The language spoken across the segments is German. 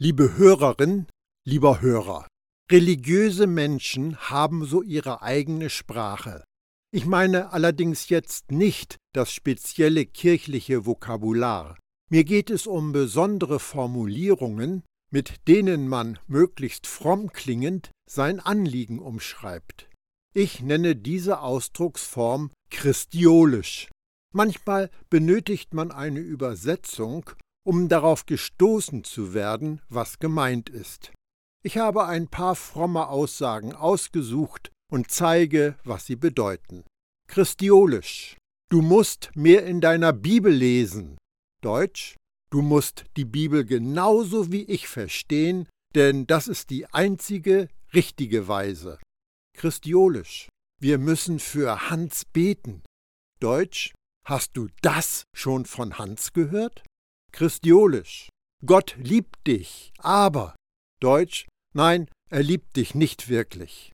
Liebe Hörerin, lieber Hörer, religiöse Menschen haben so ihre eigene Sprache. Ich meine allerdings jetzt nicht das spezielle kirchliche Vokabular. Mir geht es um besondere Formulierungen, mit denen man möglichst fromm klingend sein Anliegen umschreibt. Ich nenne diese Ausdrucksform christiolisch. Manchmal benötigt man eine Übersetzung, um darauf gestoßen zu werden, was gemeint ist. Ich habe ein paar fromme Aussagen ausgesucht und zeige, was sie bedeuten. Christiolisch. Du musst mehr in deiner Bibel lesen. Deutsch. Du musst die Bibel genauso wie ich verstehen, denn das ist die einzige richtige Weise. Christiolisch. Wir müssen für Hans beten. Deutsch. Hast du das schon von Hans gehört? Christiolisch. Gott liebt dich, aber. Deutsch. Nein, er liebt dich nicht wirklich.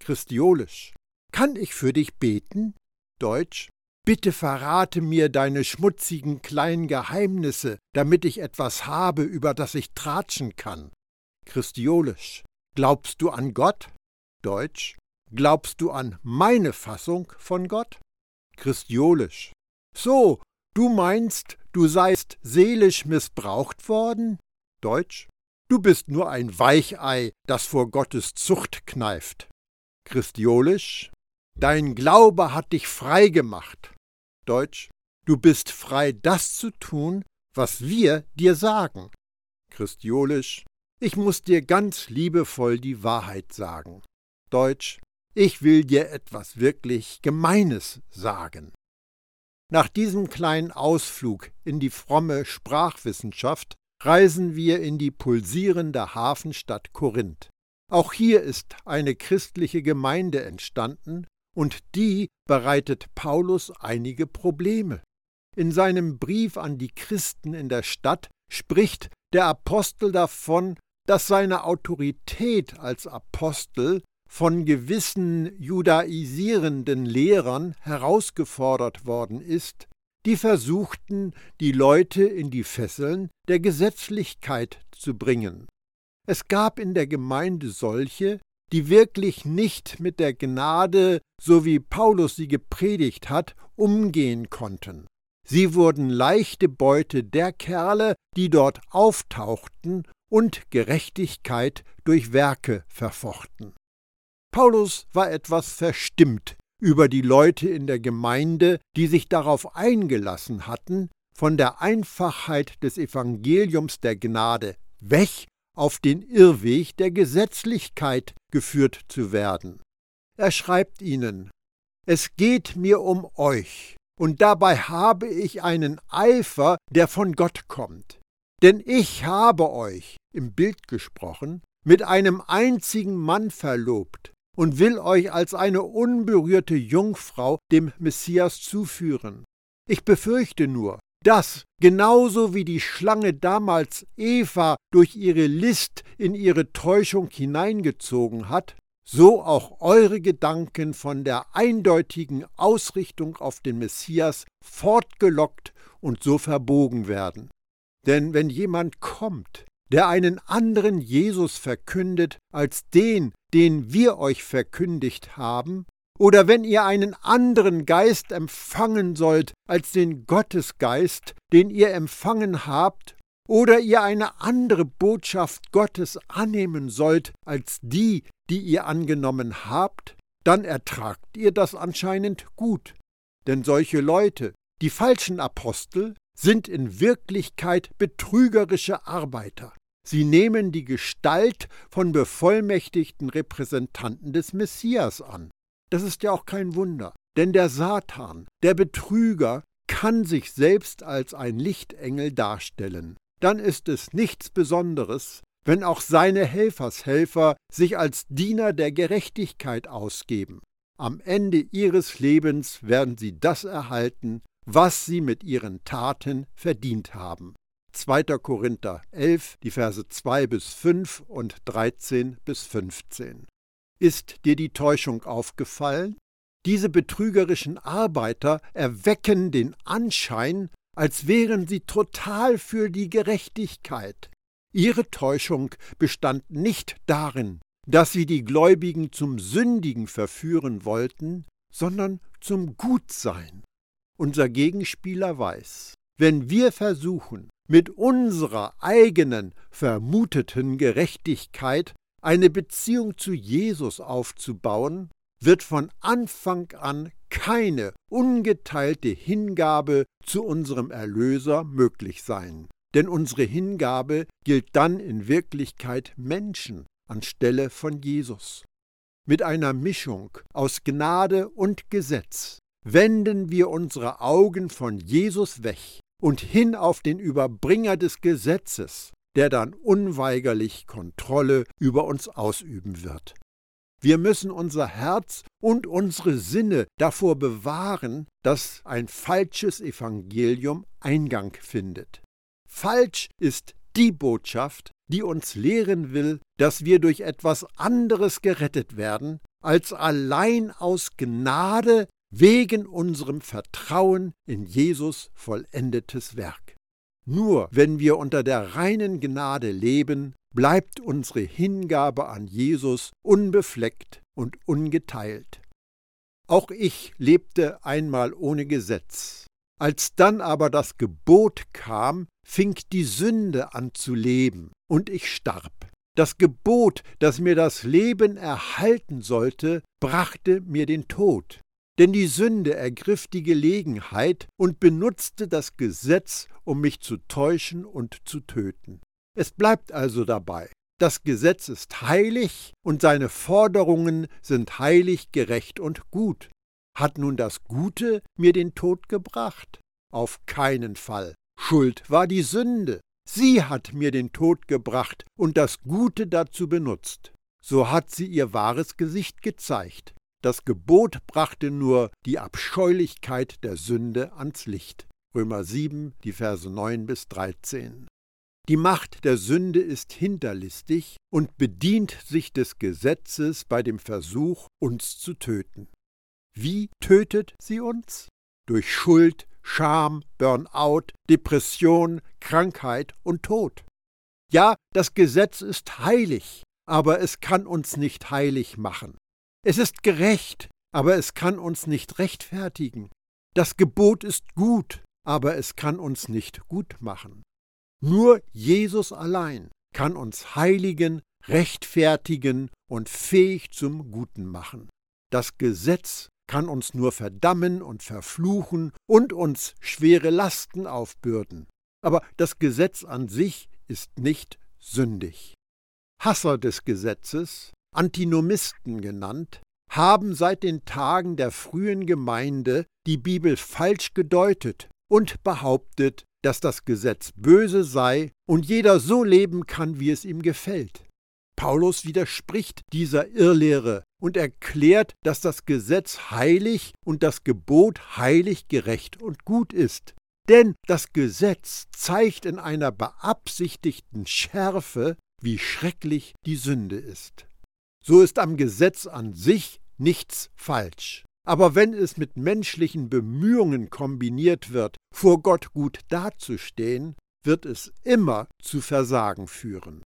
Christiolisch. Kann ich für dich beten? Deutsch. Bitte verrate mir deine schmutzigen kleinen Geheimnisse, damit ich etwas habe, über das ich tratschen kann. Christiolisch. Glaubst du an Gott? Deutsch. Glaubst du an meine Fassung von Gott? Christiolisch. So, du meinst, du seist seelisch missbraucht worden? Deutsch. Du bist nur ein Weichei, das vor Gottes Zucht kneift. Christiolisch. Dein Glaube hat dich frei gemacht. Deutsch. Du bist frei, das zu tun, was wir dir sagen. Christiolisch. Ich muss dir ganz liebevoll die Wahrheit sagen. Deutsch. Ich will dir etwas wirklich Gemeines sagen. Nach diesem kleinen Ausflug in die fromme Sprachwissenschaft reisen wir in die pulsierende Hafenstadt Korinth. Auch hier ist eine christliche Gemeinde entstanden, und die bereitet Paulus einige Probleme. In seinem Brief an die Christen in der Stadt spricht der Apostel davon, dass seine Autorität als Apostel von gewissen judaisierenden Lehrern herausgefordert worden ist, die versuchten, die Leute in die Fesseln der Gesetzlichkeit zu bringen. Es gab in der Gemeinde solche, die wirklich nicht mit der Gnade, so wie Paulus sie gepredigt hat, umgehen konnten. Sie wurden leichte Beute der Kerle, die dort auftauchten und Gerechtigkeit durch Werke verfochten. Paulus war etwas verstimmt über die Leute in der Gemeinde, die sich darauf eingelassen hatten, von der Einfachheit des Evangeliums der Gnade weg auf den Irrweg der Gesetzlichkeit geführt zu werden. Er schreibt ihnen Es geht mir um euch, und dabei habe ich einen Eifer, der von Gott kommt. Denn ich habe euch, im Bild gesprochen, mit einem einzigen Mann verlobt, und will euch als eine unberührte Jungfrau dem Messias zuführen. Ich befürchte nur, dass, genauso wie die Schlange damals Eva durch ihre List in ihre Täuschung hineingezogen hat, so auch eure Gedanken von der eindeutigen Ausrichtung auf den Messias fortgelockt und so verbogen werden. Denn wenn jemand kommt, der einen anderen Jesus verkündet als den, den wir euch verkündigt haben, oder wenn ihr einen anderen Geist empfangen sollt als den Gottesgeist, den ihr empfangen habt, oder ihr eine andere Botschaft Gottes annehmen sollt als die, die ihr angenommen habt, dann ertragt ihr das anscheinend gut. Denn solche Leute, die falschen Apostel, sind in Wirklichkeit betrügerische Arbeiter. Sie nehmen die Gestalt von bevollmächtigten Repräsentanten des Messias an. Das ist ja auch kein Wunder, denn der Satan, der Betrüger, kann sich selbst als ein Lichtengel darstellen. Dann ist es nichts Besonderes, wenn auch seine Helfershelfer sich als Diener der Gerechtigkeit ausgeben. Am Ende ihres Lebens werden sie das erhalten, was sie mit ihren Taten verdient haben. 2. Korinther 11, die Verse 2 bis 5 und 13 bis 15. Ist dir die Täuschung aufgefallen? Diese betrügerischen Arbeiter erwecken den Anschein, als wären sie total für die Gerechtigkeit. Ihre Täuschung bestand nicht darin, dass sie die Gläubigen zum Sündigen verführen wollten, sondern zum Gutsein. Unser Gegenspieler weiß, wenn wir versuchen, mit unserer eigenen vermuteten Gerechtigkeit eine Beziehung zu Jesus aufzubauen, wird von Anfang an keine ungeteilte Hingabe zu unserem Erlöser möglich sein. Denn unsere Hingabe gilt dann in Wirklichkeit Menschen anstelle von Jesus. Mit einer Mischung aus Gnade und Gesetz wenden wir unsere Augen von Jesus weg und hin auf den Überbringer des Gesetzes, der dann unweigerlich Kontrolle über uns ausüben wird. Wir müssen unser Herz und unsere Sinne davor bewahren, dass ein falsches Evangelium Eingang findet. Falsch ist die Botschaft, die uns lehren will, dass wir durch etwas anderes gerettet werden, als allein aus Gnade wegen unserem Vertrauen in Jesus vollendetes Werk. Nur wenn wir unter der reinen Gnade leben, bleibt unsere Hingabe an Jesus unbefleckt und ungeteilt. Auch ich lebte einmal ohne Gesetz. Als dann aber das Gebot kam, fing die Sünde an zu leben, und ich starb. Das Gebot, das mir das Leben erhalten sollte, brachte mir den Tod. Denn die Sünde ergriff die Gelegenheit und benutzte das Gesetz, um mich zu täuschen und zu töten. Es bleibt also dabei. Das Gesetz ist heilig und seine Forderungen sind heilig, gerecht und gut. Hat nun das Gute mir den Tod gebracht? Auf keinen Fall. Schuld war die Sünde. Sie hat mir den Tod gebracht und das Gute dazu benutzt. So hat sie ihr wahres Gesicht gezeigt. Das Gebot brachte nur die Abscheulichkeit der Sünde ans Licht. Römer 7, die Verse 9 bis 13. Die Macht der Sünde ist hinterlistig und bedient sich des Gesetzes bei dem Versuch, uns zu töten. Wie tötet sie uns? Durch Schuld, Scham, Burnout, Depression, Krankheit und Tod. Ja, das Gesetz ist heilig, aber es kann uns nicht heilig machen. Es ist gerecht, aber es kann uns nicht rechtfertigen. Das Gebot ist gut, aber es kann uns nicht gut machen. Nur Jesus allein kann uns heiligen, rechtfertigen und fähig zum Guten machen. Das Gesetz kann uns nur verdammen und verfluchen und uns schwere Lasten aufbürden. Aber das Gesetz an sich ist nicht sündig. Hasser des Gesetzes, Antinomisten genannt, haben seit den Tagen der frühen Gemeinde die Bibel falsch gedeutet und behauptet, dass das Gesetz böse sei und jeder so leben kann, wie es ihm gefällt. Paulus widerspricht dieser Irrlehre und erklärt, dass das Gesetz heilig und das Gebot heilig, gerecht und gut ist. Denn das Gesetz zeigt in einer beabsichtigten Schärfe, wie schrecklich die Sünde ist. So ist am Gesetz an sich nichts falsch. Aber wenn es mit menschlichen Bemühungen kombiniert wird, vor Gott gut dazustehen, wird es immer zu Versagen führen.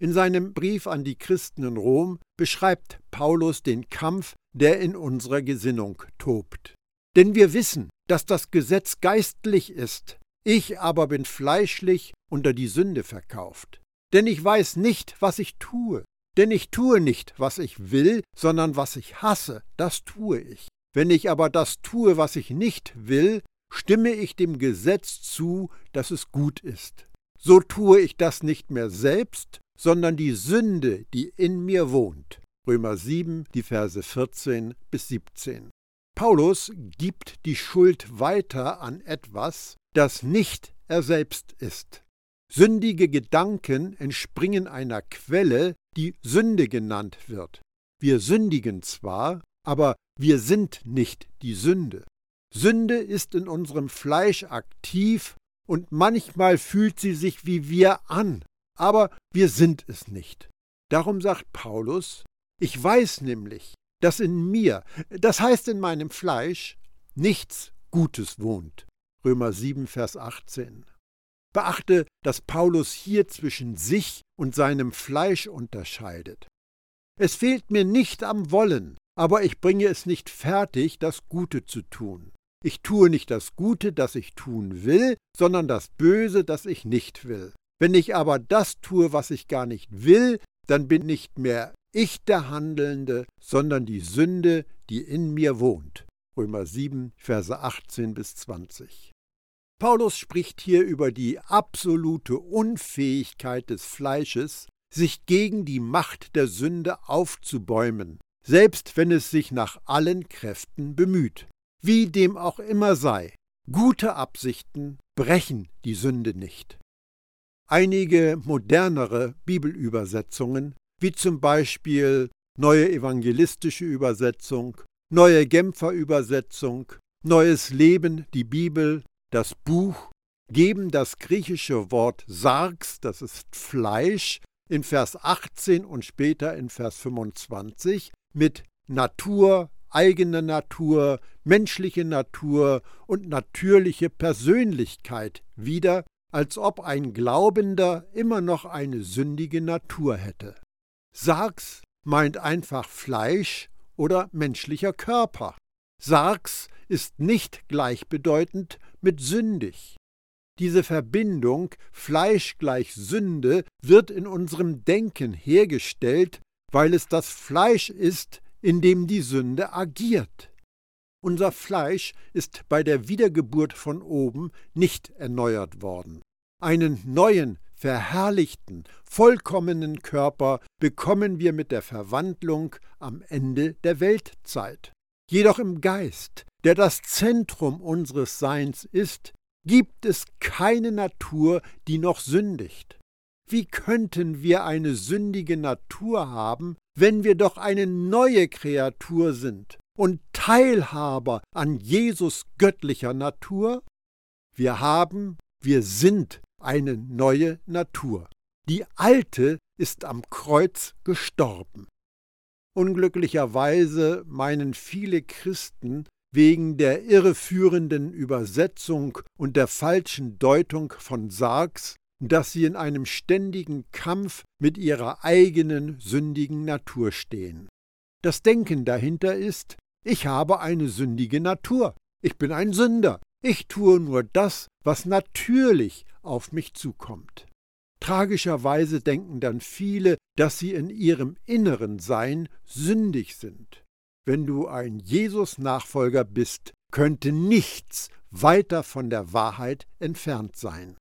In seinem Brief an die Christen in Rom beschreibt Paulus den Kampf, der in unserer Gesinnung tobt. Denn wir wissen, dass das Gesetz geistlich ist, ich aber bin fleischlich unter die Sünde verkauft. Denn ich weiß nicht, was ich tue, denn ich tue nicht, was ich will, sondern was ich hasse, das tue ich. Wenn ich aber das tue, was ich nicht will, stimme ich dem Gesetz zu, dass es gut ist. So tue ich das nicht mehr selbst, sondern die Sünde, die in mir wohnt. Römer 7, die Verse 14 bis 17. Paulus gibt die Schuld weiter an etwas, das nicht er selbst ist. Sündige Gedanken entspringen einer Quelle, die Sünde genannt wird. Wir sündigen zwar, aber wir sind nicht die Sünde. Sünde ist in unserem Fleisch aktiv und manchmal fühlt sie sich wie wir an, aber wir sind es nicht. Darum sagt Paulus, ich weiß nämlich, dass in mir, das heißt in meinem Fleisch, nichts Gutes wohnt. Römer 7, Vers 18. Beachte, dass Paulus hier zwischen sich und seinem Fleisch unterscheidet. Es fehlt mir nicht am Wollen, aber ich bringe es nicht fertig, das Gute zu tun. Ich tue nicht das Gute, das ich tun will, sondern das Böse, das ich nicht will. Wenn ich aber das tue, was ich gar nicht will, dann bin nicht mehr ich der Handelnde, sondern die Sünde, die in mir wohnt. Römer 7, Verse 18 bis 20. Paulus spricht hier über die absolute Unfähigkeit des Fleisches, sich gegen die Macht der Sünde aufzubäumen, selbst wenn es sich nach allen Kräften bemüht. Wie dem auch immer sei, gute Absichten brechen die Sünde nicht. Einige modernere Bibelübersetzungen, wie zum Beispiel Neue Evangelistische Übersetzung, Neue Genfer Übersetzung, Neues Leben, die Bibel, das Buch, geben das griechische Wort Sarx, das ist Fleisch, in Vers 18 und später in Vers 25 mit Natur, eigene Natur, menschliche Natur und natürliche Persönlichkeit wieder, als ob ein Glaubender immer noch eine sündige Natur hätte. Sarx meint einfach Fleisch oder menschlicher Körper. Sarx ist nicht gleichbedeutend mit sündig. Diese Verbindung Fleisch gleich Sünde wird in unserem Denken hergestellt, weil es das Fleisch ist, in dem die Sünde agiert. Unser Fleisch ist bei der Wiedergeburt von oben nicht erneuert worden. Einen neuen, verherrlichten, vollkommenen Körper bekommen wir mit der Verwandlung am Ende der Weltzeit. Jedoch im Geist, der das Zentrum unseres Seins ist, gibt es keine Natur, die noch sündigt. Wie könnten wir eine sündige Natur haben, wenn wir doch eine neue Kreatur sind und Teilhaber an Jesus göttlicher Natur? Wir haben, wir sind eine neue Natur. Die alte ist am Kreuz gestorben. Unglücklicherweise meinen viele Christen wegen der irreführenden Übersetzung und der falschen Deutung von Sargs, dass sie in einem ständigen Kampf mit ihrer eigenen sündigen Natur stehen. Das Denken dahinter ist, ich habe eine sündige Natur, ich bin ein Sünder, ich tue nur das, was natürlich auf mich zukommt. Tragischerweise denken dann viele, dass sie in ihrem inneren Sein sündig sind. Wenn du ein Jesus-Nachfolger bist, könnte nichts weiter von der Wahrheit entfernt sein.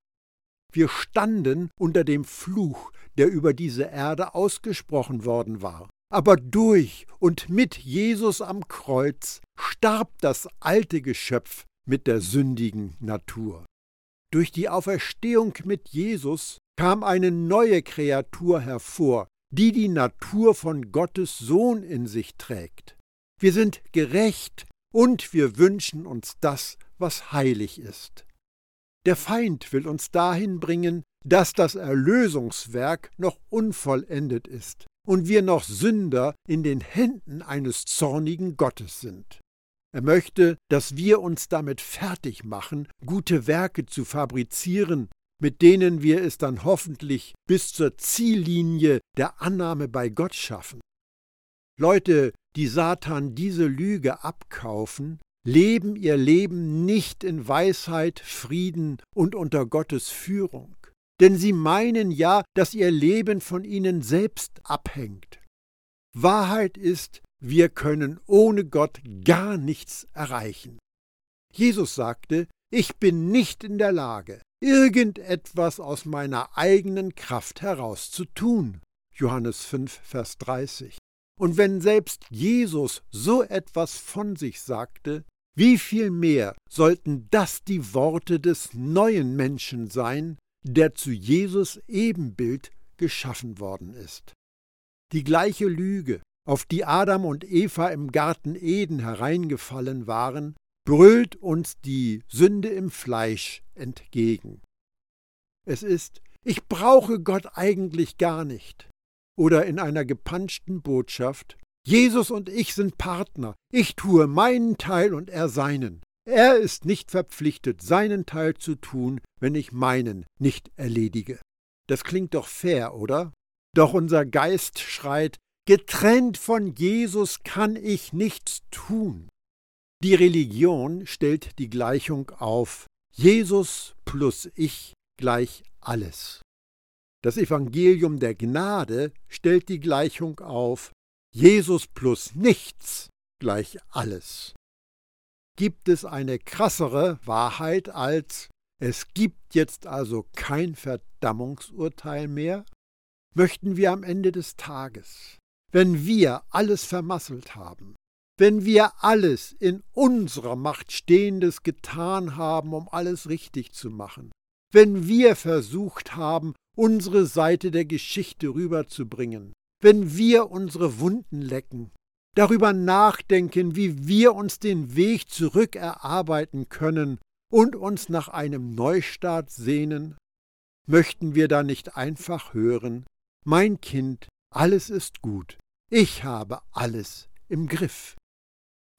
Wir standen unter dem Fluch, der über diese Erde ausgesprochen worden war. Aber durch und mit Jesus am Kreuz starb das alte Geschöpf mit der sündigen Natur. Durch die Auferstehung mit Jesus kam eine neue Kreatur hervor, die die Natur von Gottes Sohn in sich trägt. Wir sind gerecht und wir wünschen uns das, was heilig ist. Der Feind will uns dahin bringen, dass das Erlösungswerk noch unvollendet ist und wir noch Sünder in den Händen eines zornigen Gottes sind. Er möchte, dass wir uns damit fertig machen, gute Werke zu fabrizieren, mit denen wir es dann hoffentlich bis zur Ziellinie der Annahme bei Gott schaffen. Leute, die Satan diese Lüge abkaufen, leben ihr Leben nicht in Weisheit, Frieden und unter Gottes Führung. Denn sie meinen ja, dass ihr Leben von ihnen selbst abhängt. Wahrheit ist, wir können ohne Gott gar nichts erreichen. Jesus sagte, ich bin nicht in der Lage, irgendetwas aus meiner eigenen Kraft heraus zu tun. Johannes 5, Vers 30. Und wenn selbst Jesus so etwas von sich sagte, wie viel mehr sollten das die Worte des neuen Menschen sein, der zu Jesus Ebenbild geschaffen worden ist. Die gleiche Lüge, auf die Adam und Eva im Garten Eden hereingefallen waren, brüllt uns die Sünde im Fleisch entgegen. Es ist, ich brauche Gott eigentlich gar nicht. Oder in einer gepanschten Botschaft, Jesus und ich sind Partner, ich tue meinen Teil und er seinen. Er ist nicht verpflichtet, seinen Teil zu tun, wenn ich meinen nicht erledige. Das klingt doch fair, oder? Doch unser Geist schreit, getrennt von Jesus kann ich nichts tun. Die Religion stellt die Gleichung auf Jesus plus ich gleich alles. Das Evangelium der Gnade stellt die Gleichung auf Jesus plus nichts gleich alles. Gibt es eine krassere Wahrheit als es gibt jetzt also kein Verdammungsurteil mehr? Möchten wir am Ende des Tages, wenn wir alles vermasselt haben, wenn wir alles in unserer Macht Stehendes getan haben, um alles richtig zu machen, wenn wir versucht haben, unsere Seite der Geschichte rüberzubringen, wenn wir unsere Wunden lecken, darüber nachdenken, wie wir uns den Weg zurück erarbeiten können und uns nach einem Neustart sehnen, möchten wir da nicht einfach hören, mein Kind, alles ist gut, ich habe alles im Griff.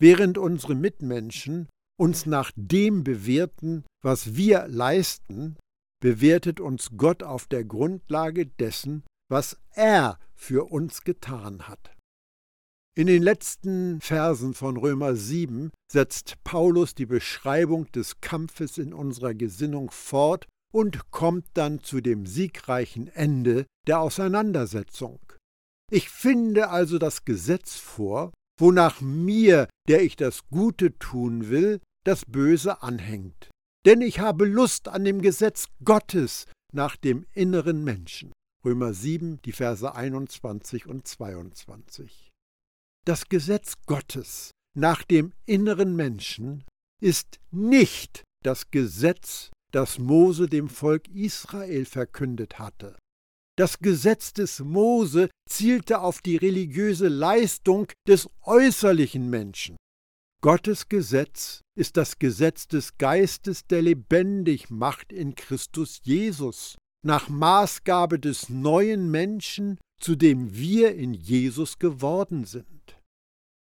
Während unsere Mitmenschen uns nach dem bewerten, was wir leisten, bewertet uns Gott auf der Grundlage dessen, was er für uns getan hat. In den letzten Versen von Römer 7 setzt Paulus die Beschreibung des Kampfes in unserer Gesinnung fort und kommt dann zu dem siegreichen Ende der Auseinandersetzung. Ich finde also das Gesetz vor, wonach mir, der ich das Gute tun will, das Böse anhängt. Denn ich habe Lust an dem Gesetz Gottes nach dem inneren Menschen. Römer 7, die Verse 21 und 22. Das Gesetz Gottes nach dem inneren Menschen ist nicht das Gesetz, das Mose dem Volk Israel verkündet hatte. Das Gesetz des Mose zielte auf die religiöse Leistung des äußerlichen Menschen. Gottes Gesetz ist das Gesetz des Geistes, der lebendig macht in Christus Jesus, nach Maßgabe des neuen Menschen, zu dem wir in Jesus geworden sind.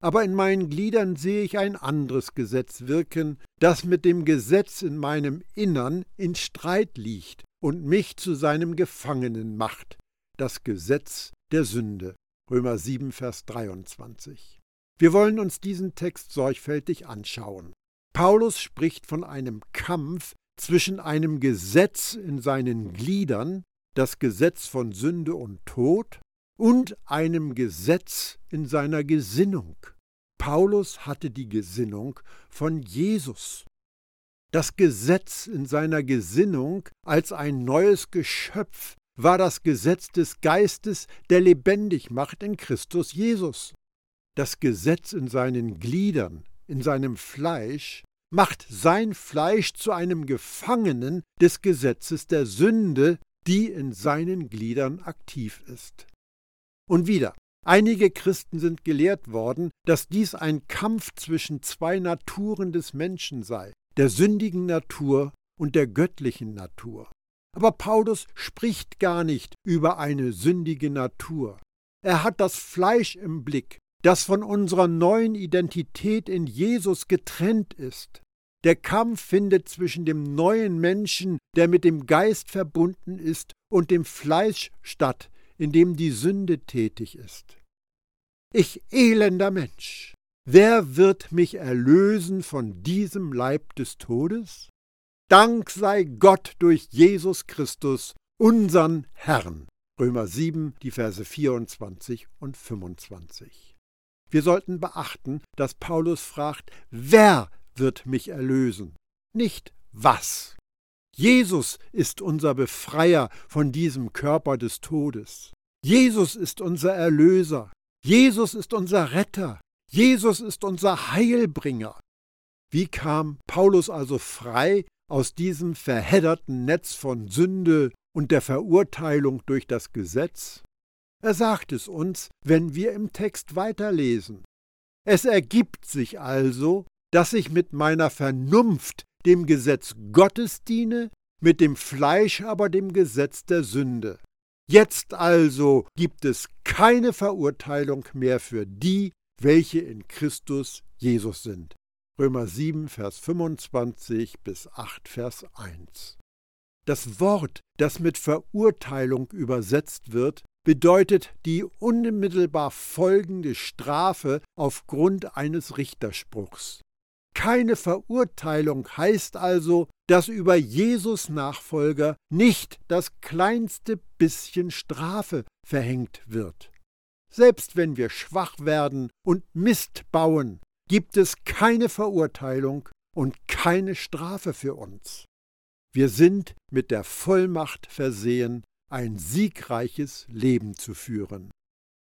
Aber in meinen Gliedern sehe ich ein anderes Gesetz wirken, das mit dem Gesetz in meinem Innern in Streit liegt und mich zu seinem Gefangenen macht, das Gesetz der Sünde. Römer 7, Vers 23. Wir wollen uns diesen Text sorgfältig anschauen. Paulus spricht von einem Kampf zwischen einem Gesetz in seinen Gliedern, das Gesetz von Sünde und Tod, und einem Gesetz in seiner Gesinnung. Paulus hatte die Gesinnung von Jesus. Das Gesetz in seiner Gesinnung als ein neues Geschöpf war das Gesetz des Geistes, der lebendig macht in Christus Jesus. Das Gesetz in seinen Gliedern, in seinem Fleisch, macht sein Fleisch zu einem Gefangenen des Gesetzes der Sünde, die in seinen Gliedern aktiv ist. Und wieder, einige Christen sind gelehrt worden, dass dies ein Kampf zwischen zwei Naturen des Menschen sei, der sündigen Natur und der göttlichen Natur. Aber Paulus spricht gar nicht über eine sündige Natur. Er hat das Fleisch im Blick, das von unserer neuen Identität in Jesus getrennt ist. Der Kampf findet zwischen dem neuen Menschen, der mit dem Geist verbunden ist, und dem Fleisch statt, in dem die Sünde tätig ist. Ich elender Mensch, wer wird mich erlösen von diesem Leib des Todes? Dank sei Gott durch Jesus Christus, unseren Herrn. Römer 7, die Verse 24 und 25. Wir sollten beachten, dass Paulus fragt, wer wird mich erlösen? Nicht was. Jesus ist unser Befreier von diesem Körper des Todes. Jesus ist unser Erlöser. Jesus ist unser Retter. Jesus ist unser Heilbringer. Wie kam Paulus also frei aus diesem verhedderten Netz von Sünde und der Verurteilung durch das Gesetz? Er sagt es uns, wenn wir im Text weiterlesen. Es ergibt sich also, dass ich mit meiner Vernunft dem Gesetz Gottes diene, mit dem Fleisch aber dem Gesetz der Sünde. Jetzt also gibt es keine Verurteilung mehr für die, welche in Christus Jesus sind. Römer 7, Vers 25 bis 8, Vers 1. Das Wort, das mit Verurteilung übersetzt wird, bedeutet die unmittelbar folgende Strafe aufgrund eines Richterspruchs. Keine Verurteilung heißt also, dass über Jesus Nachfolger nicht das kleinste bisschen Strafe verhängt wird. Selbst wenn wir schwach werden und Mist bauen, gibt es keine Verurteilung und keine Strafe für uns. Wir sind mit der Vollmacht versehen, ein siegreiches Leben zu führen.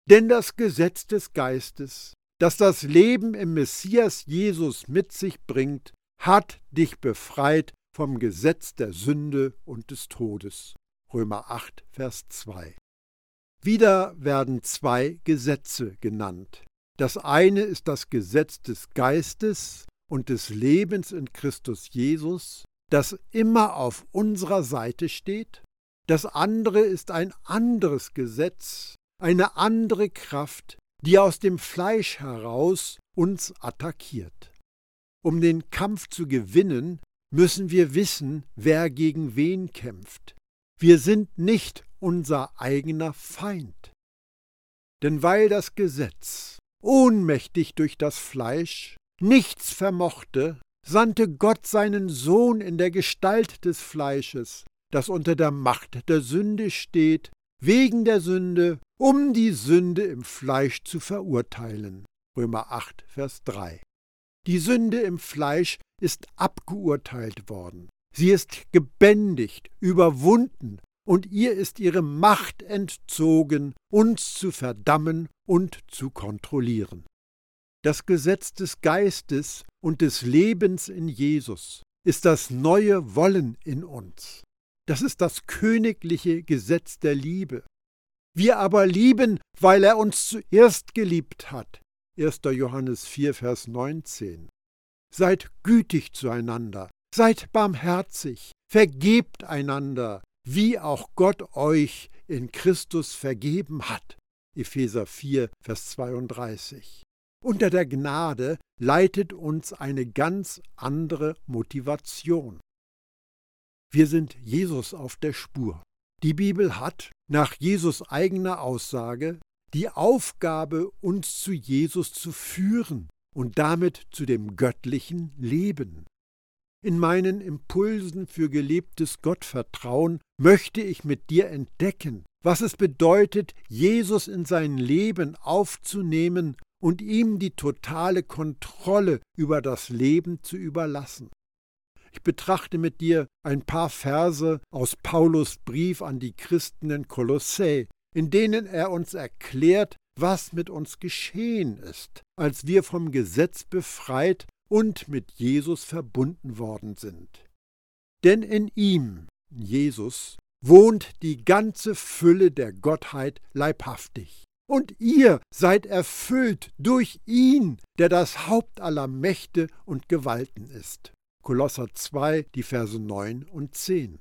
Denn das Gesetz des Geistes, das das Leben im Messias Jesus mit sich bringt, hat dich befreit vom Gesetz der Sünde und des Todes. Römer 8, Vers 2. Wieder werden zwei Gesetze genannt. Das eine ist das Gesetz des Geistes und des Lebens in Christus Jesus, das immer auf unserer Seite steht. Das andere ist ein anderes Gesetz, eine andere Kraft, die aus dem Fleisch heraus uns attackiert. Um den Kampf zu gewinnen, müssen wir wissen, wer gegen wen kämpft. Wir sind nicht unser eigener Feind. Denn weil das Gesetz ohnmächtig durch das Fleisch, nichts vermochte, sandte Gott seinen Sohn in der Gestalt des Fleisches, das unter der Macht der Sünde steht, wegen der Sünde, um die Sünde im Fleisch zu verurteilen. Römer 8, Vers 3. Die Sünde im Fleisch ist abgeurteilt worden. Sie ist gebändigt, überwunden, und ihr ist ihre Macht entzogen, uns zu verdammen und zu kontrollieren. Das Gesetz des Geistes und des Lebens in Jesus ist das neue Wollen in uns. Das ist das königliche Gesetz der Liebe. Wir aber lieben, weil er uns zuerst geliebt hat. 1. Johannes 4, Vers 19. Seid gütig zueinander, seid barmherzig, vergebt einander, wie auch Gott euch in Christus vergeben hat. Epheser 4, Vers 32. Unter der Gnade leitet uns eine ganz andere Motivation. Wir sind Jesus auf der Spur. Die Bibel hat, nach Jesus eigener Aussage, die Aufgabe, uns zu Jesus zu führen und damit zu dem göttlichen Leben. In meinen Impulsen für gelebtes Gottvertrauen möchte ich mit dir entdecken, was es bedeutet, Jesus in sein Leben aufzunehmen und ihm die totale Kontrolle über das Leben zu überlassen. Ich betrachte mit dir ein paar Verse aus Paulus Brief an die Christen in Kolossä, in denen er uns erklärt, was mit uns geschehen ist, als wir vom Gesetz befreit und mit Jesus verbunden worden sind. Denn in ihm, Jesus, wohnt die ganze Fülle der Gottheit leibhaftig. Und ihr seid erfüllt durch ihn, der das Haupt aller Mächte und Gewalten ist. Kolosser 2, die Verse 9 und 10.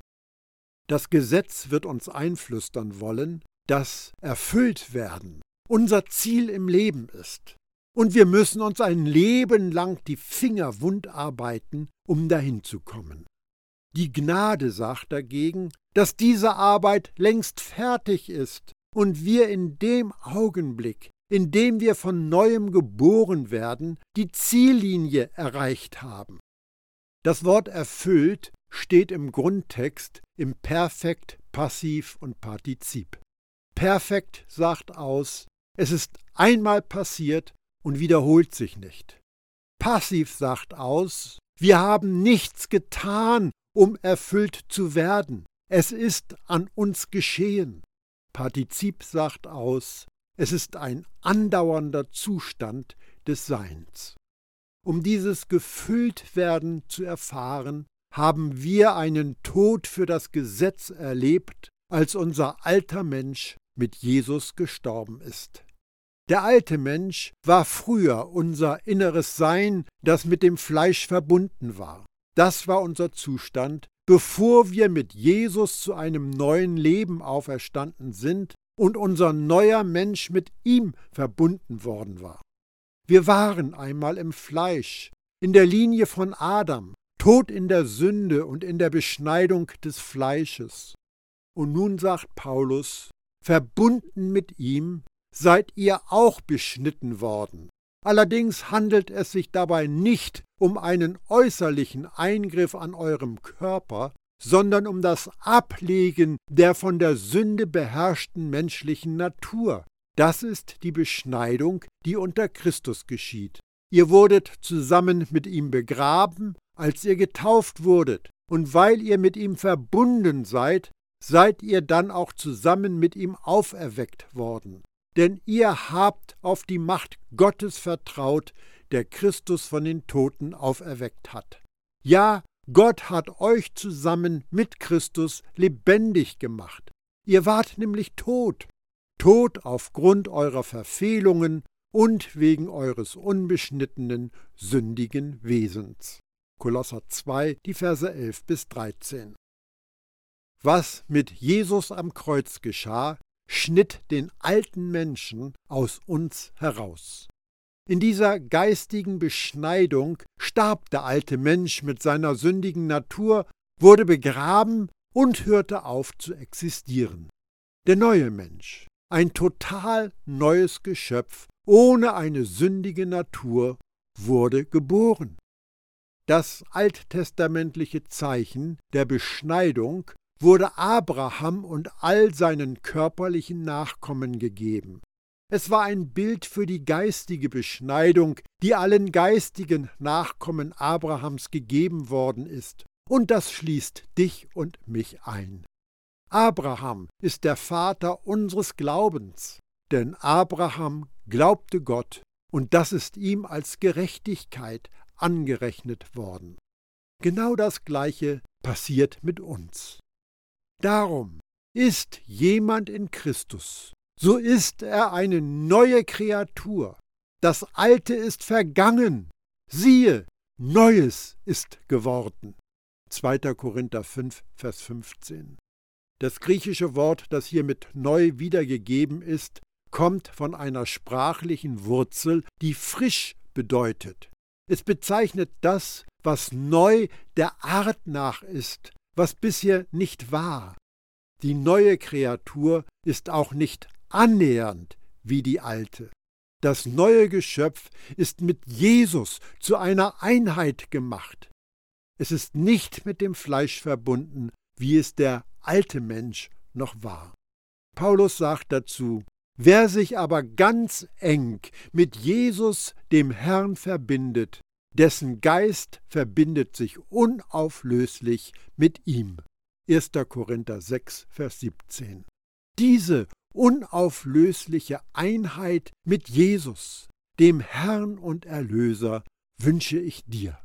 Das Gesetz wird uns einflüstern wollen, dass erfüllt werden unser Ziel im Leben ist. Und wir müssen uns ein Leben lang die Finger wund arbeiten, um dahin zu kommen. Die Gnade sagt dagegen, dass diese Arbeit längst fertig ist und wir in dem Augenblick, in dem wir von neuem geboren werden, die Ziellinie erreicht haben. Das Wort erfüllt steht im Grundtext im Perfekt, Passiv und Partizip. Perfekt sagt aus, es ist einmal passiert und wiederholt sich nicht. Passiv sagt aus, wir haben nichts getan, um erfüllt zu werden. Es ist an uns geschehen. Partizip sagt aus, es ist ein andauernder Zustand des Seins. Um dieses Gefülltwerden zu erfahren, haben wir einen Tod für das Gesetz erlebt, als unser alter Mensch mit Jesus gestorben ist. Der alte Mensch war früher unser inneres Sein, das mit dem Fleisch verbunden war. Das war unser Zustand, bevor wir mit Jesus zu einem neuen Leben auferstanden sind und unser neuer Mensch mit ihm verbunden worden war. Wir waren einmal im Fleisch, in der Linie von Adam, tot in der Sünde und in der Beschneidung des Fleisches. Und nun sagt Paulus, verbunden mit ihm seid ihr auch beschnitten worden. Allerdings handelt es sich dabei nicht um einen äußerlichen Eingriff an eurem Körper, sondern um das Ablegen der von der Sünde beherrschten menschlichen Natur. Das ist die Beschneidung, die unter Christus geschieht. Ihr wurdet zusammen mit ihm begraben, als ihr getauft wurdet, und weil ihr mit ihm verbunden seid, seid ihr dann auch zusammen mit ihm auferweckt worden. Denn ihr habt auf die Macht Gottes vertraut, der Christus von den Toten auferweckt hat. Ja, Gott hat euch zusammen mit Christus lebendig gemacht. Ihr wart nämlich tot, tot aufgrund eurer Verfehlungen und wegen eures unbeschnittenen, sündigen Wesens. Kolosser 2, die Verse 11 bis 13. Was mit Jesus am Kreuz geschah, schnitt den alten Menschen aus uns heraus. In dieser geistigen Beschneidung starb der alte Mensch mit seiner sündigen Natur, wurde begraben und hörte auf zu existieren. Der neue Mensch, ein total neues Geschöpf ohne eine sündige Natur, wurde geboren. Das alttestamentliche Zeichen der Beschneidung wurde Abraham und all seinen körperlichen Nachkommen gegeben. Es war ein Bild für die geistige Beschneidung, die allen geistigen Nachkommen Abrahams gegeben worden ist. Und das schließt dich und mich ein. Abraham ist der Vater unseres Glaubens, denn Abraham glaubte Gott, und das ist ihm als Gerechtigkeit angerechnet worden. Genau das Gleiche passiert mit uns. Darum ist jemand in Christus, so ist er eine neue Kreatur. Das Alte ist vergangen. Siehe, Neues ist geworden. 2. Korinther 5, Vers 15. Das griechische Wort, das hier mit neu wiedergegeben ist, kommt von einer sprachlichen Wurzel, die frisch bedeutet. Es bezeichnet das, was neu der Art nach ist, was bisher nicht war. Die neue Kreatur ist auch nicht annähernd wie die alte. Das neue Geschöpf ist mit Jesus zu einer Einheit gemacht. Es ist nicht mit dem Fleisch verbunden, wie es der alte Mensch noch war. Paulus sagt dazu, wer sich aber ganz eng mit Jesus, dem Herrn, verbindet, dessen Geist verbindet sich unauflöslich mit ihm. 1. Korinther 6, Vers 17. Diese unauflösliche Einheit mit Jesus, dem Herrn und Erlöser, wünsche ich dir.